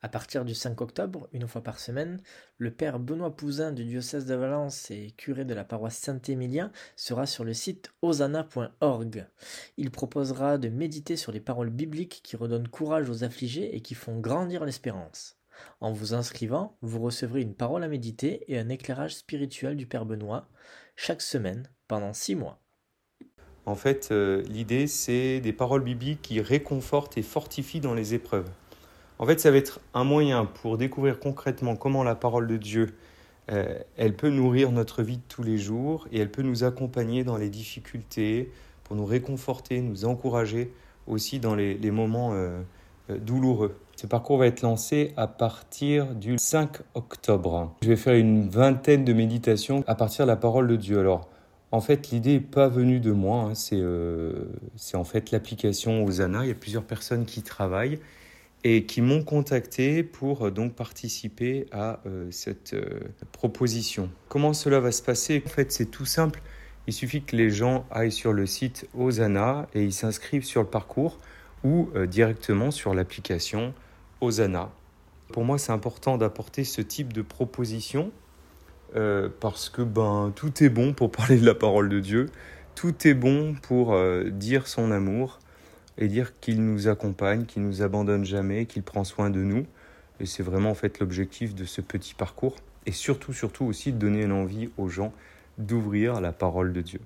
À partir du 5 octobre, une fois par semaine, le père Benoît Pouzin du diocèse de Valence et curé de la paroisse Saint-Émilien sera sur le site osana.org. Il proposera de méditer sur les paroles bibliques qui redonnent courage aux affligés et qui font grandir l'espérance. En vous inscrivant, vous recevrez une parole à méditer et un éclairage spirituel du Père Benoît chaque semaine pendant six mois. En fait, euh, l'idée, c'est des paroles bibliques qui réconfortent et fortifient dans les épreuves. En fait, ça va être un moyen pour découvrir concrètement comment la parole de Dieu, euh, elle peut nourrir notre vie de tous les jours et elle peut nous accompagner dans les difficultés, pour nous réconforter, nous encourager aussi dans les, moments euh, euh, douloureux. Ce parcours va être lancé à partir du 5 octobre. Je vais faire une vingtaine de méditations à partir de la parole de Dieu. Alors, en fait, l'idée n'est pas venue de moi, hein. c'est en fait l'application Osana. Il y a plusieurs personnes qui travaillent et qui m'ont contacté pour euh, donc participer à euh, cette euh, proposition. Comment cela va se passer? En fait, c'est tout simple. Il suffit que les gens aillent sur le site Osana et ils s'inscrivent sur le parcours ou directement sur l'application Osana. Pour moi, c'est important d'apporter ce type de proposition parce que ben tout est bon pour parler de la parole de Dieu, tout est bon pour dire son amour, et dire qu'il nous accompagne, qu'il nous abandonne jamais, qu'il prend soin de nous. Et c'est vraiment en fait l'objectif de ce petit parcours. Et surtout, surtout aussi de donner l'envie aux gens d'ouvrir la parole de Dieu.